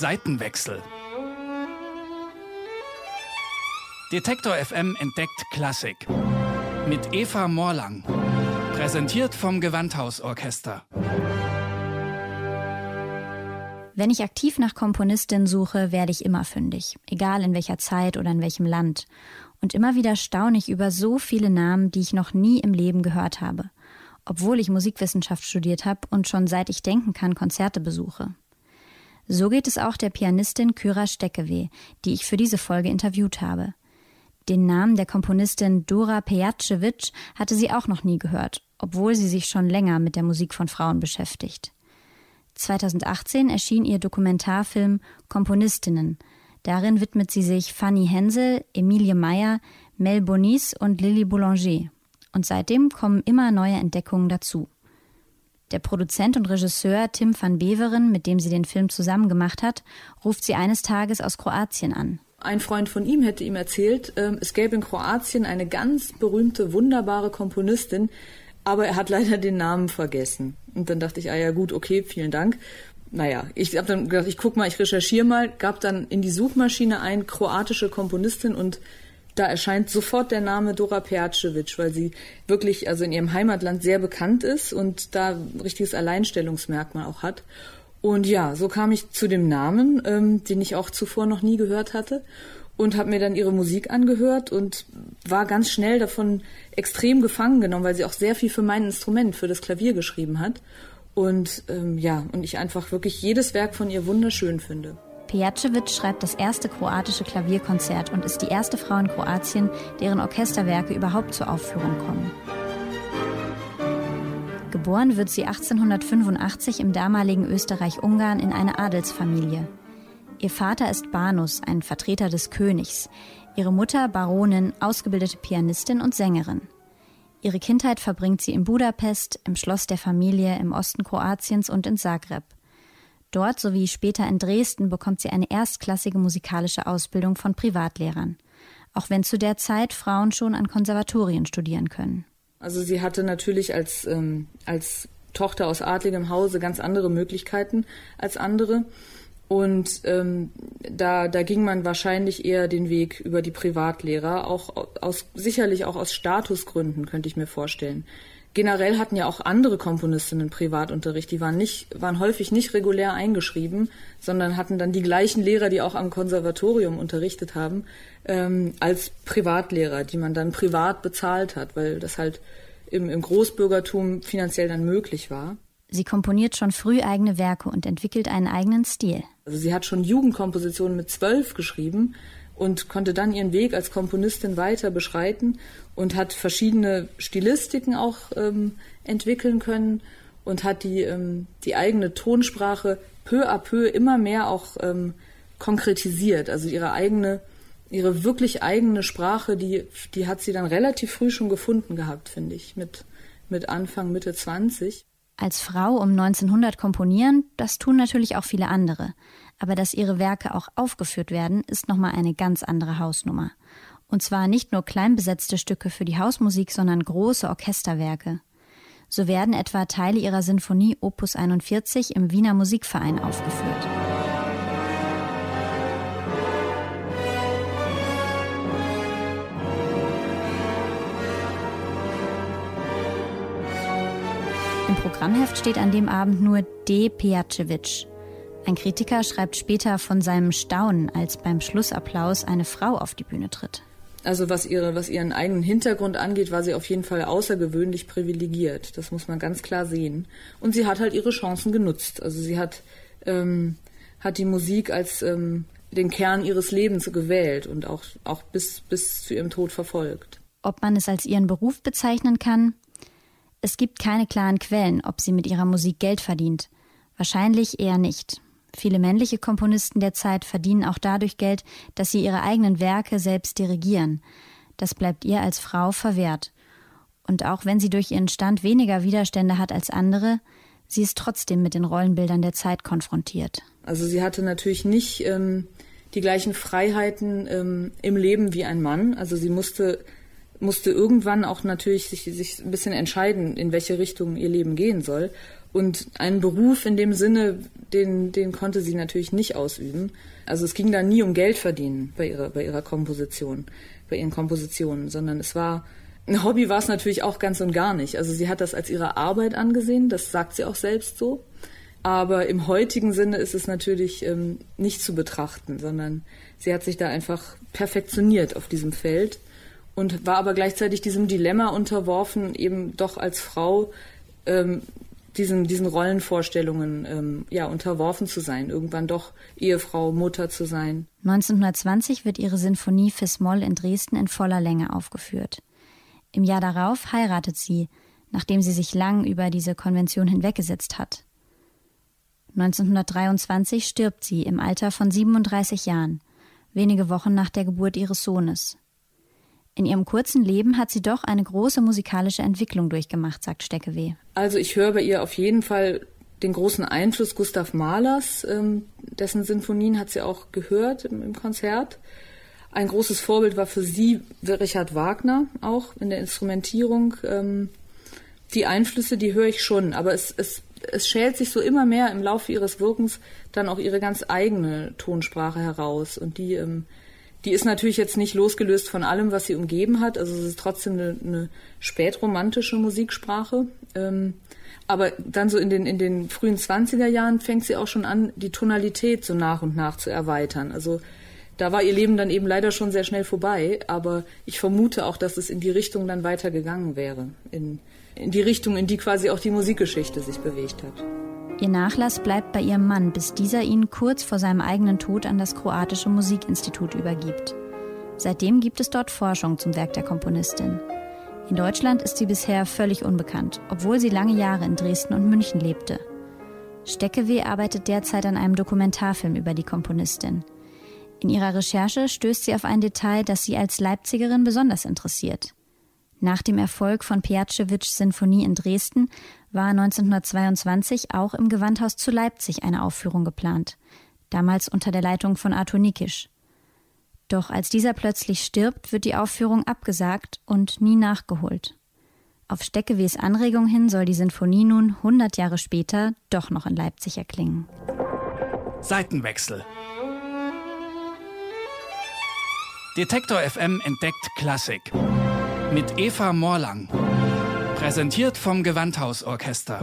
Seitenwechsel. Detektor FM entdeckt Klassik. Mit Eva Morlang. Präsentiert vom Gewandhausorchester. Wenn ich aktiv nach Komponistin suche, werde ich immer fündig, egal in welcher Zeit oder in welchem Land. Und immer wieder staune ich über so viele Namen, die ich noch nie im Leben gehört habe, obwohl ich Musikwissenschaft studiert habe und schon seit ich denken kann Konzerte besuche. So geht es auch der Pianistin Kyra Steckeweh, die ich für diese Folge interviewt habe. Den Namen der Komponistin Dora Pejacevic hatte sie auch noch nie gehört, obwohl sie sich schon länger mit der Musik von Frauen beschäftigt. 2018 erschien ihr Dokumentarfilm Komponistinnen. Darin widmet sie sich Fanny Hensel, Emilie Meyer, Mel Bonis und Lily Boulanger. Und seitdem kommen immer neue Entdeckungen dazu. Der Produzent und Regisseur Tim van Beveren, mit dem sie den Film zusammen gemacht hat, ruft sie eines Tages aus Kroatien an. Ein Freund von ihm hätte ihm erzählt, ähm, es gäbe in Kroatien eine ganz berühmte, wunderbare Komponistin, aber er hat leider den Namen vergessen. Und dann dachte ich, ah ja gut, okay, vielen Dank. Naja, ich habe dann gedacht, ich guck mal, ich recherchiere mal, gab dann in die Suchmaschine ein kroatische Komponistin und da erscheint sofort der Name Dora Pejacevic, weil sie wirklich also in ihrem Heimatland sehr bekannt ist und da ein richtiges Alleinstellungsmerkmal auch hat. Und ja, so kam ich zu dem Namen, ähm, den ich auch zuvor noch nie gehört hatte und habe mir dann ihre Musik angehört und war ganz schnell davon extrem gefangen genommen, weil sie auch sehr viel für mein Instrument, für das Klavier geschrieben hat. Und ähm, ja, und ich einfach wirklich jedes Werk von ihr wunderschön finde. Pejacevic schreibt das erste kroatische Klavierkonzert und ist die erste Frau in Kroatien, deren Orchesterwerke überhaupt zur Aufführung kommen. Geboren wird sie 1885 im damaligen Österreich-Ungarn in eine Adelsfamilie. Ihr Vater ist Banus, ein Vertreter des Königs. Ihre Mutter Baronin, ausgebildete Pianistin und Sängerin. Ihre Kindheit verbringt sie in Budapest, im Schloss der Familie im Osten Kroatiens und in Zagreb. Dort sowie später in Dresden bekommt sie eine erstklassige musikalische Ausbildung von Privatlehrern, auch wenn zu der Zeit Frauen schon an Konservatorien studieren können. Also sie hatte natürlich als, ähm, als Tochter aus adligem Hause ganz andere Möglichkeiten als andere. Und ähm, da, da ging man wahrscheinlich eher den Weg über die Privatlehrer, auch aus sicherlich auch aus Statusgründen, könnte ich mir vorstellen. Generell hatten ja auch andere Komponistinnen Privatunterricht, die waren nicht, waren häufig nicht regulär eingeschrieben, sondern hatten dann die gleichen Lehrer, die auch am Konservatorium unterrichtet haben, ähm, als Privatlehrer, die man dann privat bezahlt hat, weil das halt im, im Großbürgertum finanziell dann möglich war. Sie komponiert schon früh eigene Werke und entwickelt einen eigenen Stil. Also sie hat schon Jugendkompositionen mit zwölf geschrieben und konnte dann ihren Weg als Komponistin weiter beschreiten und hat verschiedene Stilistiken auch ähm, entwickeln können und hat die, ähm, die eigene Tonsprache peu à peu immer mehr auch ähm, konkretisiert. Also ihre eigene, ihre wirklich eigene Sprache, die, die hat sie dann relativ früh schon gefunden gehabt, finde ich, mit, mit Anfang, Mitte 20. Als Frau um 1900 komponieren, das tun natürlich auch viele andere. Aber dass ihre Werke auch aufgeführt werden, ist nochmal eine ganz andere Hausnummer. Und zwar nicht nur kleinbesetzte Stücke für die Hausmusik, sondern große Orchesterwerke. So werden etwa Teile ihrer Sinfonie Opus 41 im Wiener Musikverein aufgeführt. Im Programmheft steht an dem Abend nur D. Pejacevic. Ein Kritiker schreibt später von seinem Staunen, als beim Schlussapplaus eine Frau auf die Bühne tritt. Also was ihre, was ihren eigenen Hintergrund angeht, war sie auf jeden Fall außergewöhnlich privilegiert. Das muss man ganz klar sehen. Und sie hat halt ihre Chancen genutzt. Also sie hat, ähm, hat die Musik als ähm, den Kern ihres Lebens gewählt und auch, auch bis, bis zu ihrem Tod verfolgt. Ob man es als ihren Beruf bezeichnen kann, es gibt keine klaren Quellen, ob sie mit ihrer Musik Geld verdient. Wahrscheinlich eher nicht. Viele männliche Komponisten der Zeit verdienen auch dadurch Geld, dass sie ihre eigenen Werke selbst dirigieren. Das bleibt ihr als Frau verwehrt. Und auch wenn sie durch ihren Stand weniger Widerstände hat als andere, sie ist trotzdem mit den Rollenbildern der Zeit konfrontiert. Also sie hatte natürlich nicht ähm, die gleichen Freiheiten ähm, im Leben wie ein Mann. Also sie musste musste irgendwann auch natürlich sich, sich ein bisschen entscheiden, in welche Richtung ihr Leben gehen soll. Und einen Beruf in dem Sinne, den, den konnte sie natürlich nicht ausüben. Also es ging da nie um Geld verdienen bei ihrer, bei ihrer Komposition, bei ihren Kompositionen, sondern es war, ein Hobby war es natürlich auch ganz und gar nicht. Also sie hat das als ihre Arbeit angesehen, das sagt sie auch selbst so. Aber im heutigen Sinne ist es natürlich ähm, nicht zu betrachten, sondern sie hat sich da einfach perfektioniert auf diesem Feld und war aber gleichzeitig diesem Dilemma unterworfen, eben doch als Frau ähm, diesen, diesen Rollenvorstellungen ähm, ja, unterworfen zu sein, irgendwann doch Ehefrau, Mutter zu sein. 1920 wird ihre Sinfonie Fis Moll in Dresden in voller Länge aufgeführt. Im Jahr darauf heiratet sie, nachdem sie sich lang über diese Konvention hinweggesetzt hat. 1923 stirbt sie im Alter von 37 Jahren, wenige Wochen nach der Geburt ihres Sohnes. In ihrem kurzen Leben hat sie doch eine große musikalische Entwicklung durchgemacht, sagt Steckeweh. Also ich höre bei ihr auf jeden Fall den großen Einfluss Gustav Mahlers, ähm, dessen Sinfonien hat sie auch gehört im, Konzert. Ein großes Vorbild war für sie Richard Wagner, auch in der Instrumentierung. Ähm, die Einflüsse, die höre ich schon, aber es, es, es schält sich so immer mehr im Laufe ihres Wirkens dann auch ihre ganz eigene Tonsprache heraus und die ähm, die ist natürlich jetzt nicht losgelöst von allem, was sie umgeben hat. Also es ist trotzdem eine, eine spätromantische Musiksprache. Ähm, aber dann so in den, in den frühen 20er Jahren fängt sie auch schon an, die Tonalität so nach und nach zu erweitern. Also da war ihr Leben dann eben leider schon sehr schnell vorbei. Aber ich vermute auch, dass es in die Richtung dann weitergegangen wäre. In, in die Richtung, in die quasi auch die Musikgeschichte sich bewegt hat. Ihr Nachlass bleibt bei ihrem Mann, bis dieser ihn kurz vor seinem eigenen Tod an das kroatische Musikinstitut übergibt. Seitdem gibt es dort Forschung zum Werk der Komponistin. In Deutschland ist sie bisher völlig unbekannt, obwohl sie lange Jahre in Dresden und München lebte. Steckeweh arbeitet derzeit an einem Dokumentarfilm über die Komponistin. In ihrer Recherche stößt sie auf ein Detail, das sie als Leipzigerin besonders interessiert. Nach dem Erfolg von Piacevics Sinfonie in Dresden war 1922 auch im Gewandhaus zu Leipzig eine Aufführung geplant, damals unter der Leitung von Arthur Nikisch. Doch als dieser plötzlich stirbt, wird die Aufführung abgesagt und nie nachgeholt. Auf Steckewees Anregung hin soll die Sinfonie nun 100 Jahre später doch noch in Leipzig erklingen. Seitenwechsel. Detektor FM entdeckt Klassik mit Eva Morlang. Präsentiert vom Gewandhausorchester.